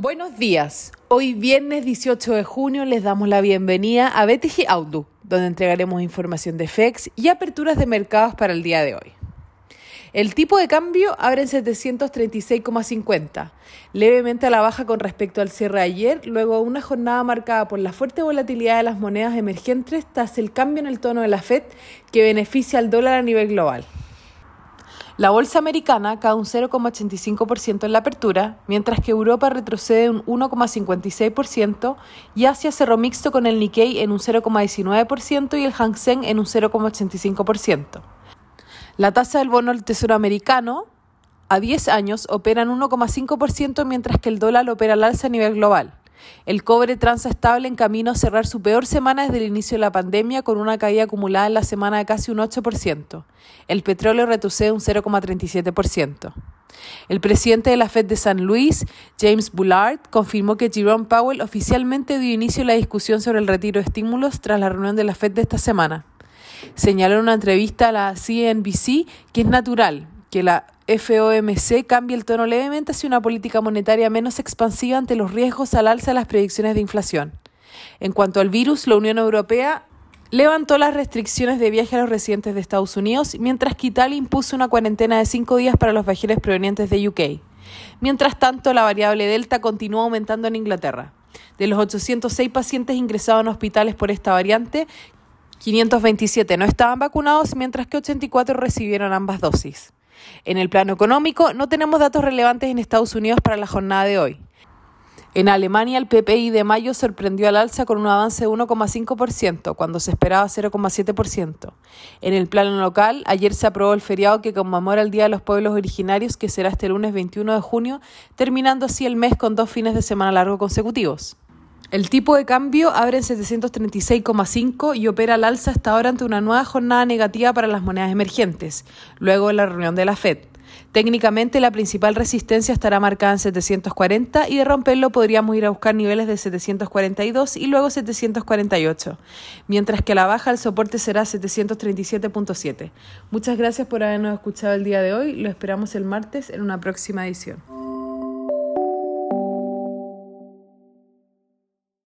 Buenos días. Hoy viernes 18 de junio les damos la bienvenida a BTG Outlook, donde entregaremos información de FEX y aperturas de mercados para el día de hoy. El tipo de cambio abre en 736,50, levemente a la baja con respecto al cierre de ayer, luego de una jornada marcada por la fuerte volatilidad de las monedas emergentes tras el cambio en el tono de la Fed que beneficia al dólar a nivel global. La bolsa americana cae un 0,85% en la apertura, mientras que Europa retrocede un 1,56% y Asia cerró mixto con el Nikkei en un 0,19% y el Hang Seng en un 0,85%. La tasa del bono del Tesoro americano a 10 años opera en 1,5% mientras que el dólar opera al alza a nivel global. El cobre transa estable en camino a cerrar su peor semana desde el inicio de la pandemia con una caída acumulada en la semana de casi un 8%. El petróleo retrocede un 0,37%. El presidente de la Fed de San Luis, James Bullard, confirmó que Jerome Powell oficialmente dio inicio a la discusión sobre el retiro de estímulos tras la reunión de la Fed de esta semana. Señaló en una entrevista a la CNBC que es natural que la FOMC cambie el tono levemente hacia una política monetaria menos expansiva ante los riesgos al alza de las predicciones de inflación. En cuanto al virus, la Unión Europea levantó las restricciones de viaje a los residentes de Estados Unidos, mientras que Italia impuso una cuarentena de cinco días para los viajeros provenientes de UK. Mientras tanto, la variable Delta continúa aumentando en Inglaterra. De los 806 pacientes ingresados en hospitales por esta variante, 527 no estaban vacunados, mientras que 84 recibieron ambas dosis. En el plano económico, no tenemos datos relevantes en Estados Unidos para la jornada de hoy. En Alemania, el PPI de mayo sorprendió al alza con un avance de 1,5%, cuando se esperaba 0,7%. En el plano local, ayer se aprobó el feriado que conmemora el Día de los Pueblos Originarios, que será este lunes 21 de junio, terminando así el mes con dos fines de semana largo consecutivos. El tipo de cambio abre en 736,5 y opera al alza hasta ahora ante una nueva jornada negativa para las monedas emergentes, luego de la reunión de la Fed. Técnicamente la principal resistencia estará marcada en 740 y de romperlo podríamos ir a buscar niveles de 742 y luego 748, mientras que a la baja el soporte será 737.7. Muchas gracias por habernos escuchado el día de hoy, lo esperamos el martes en una próxima edición.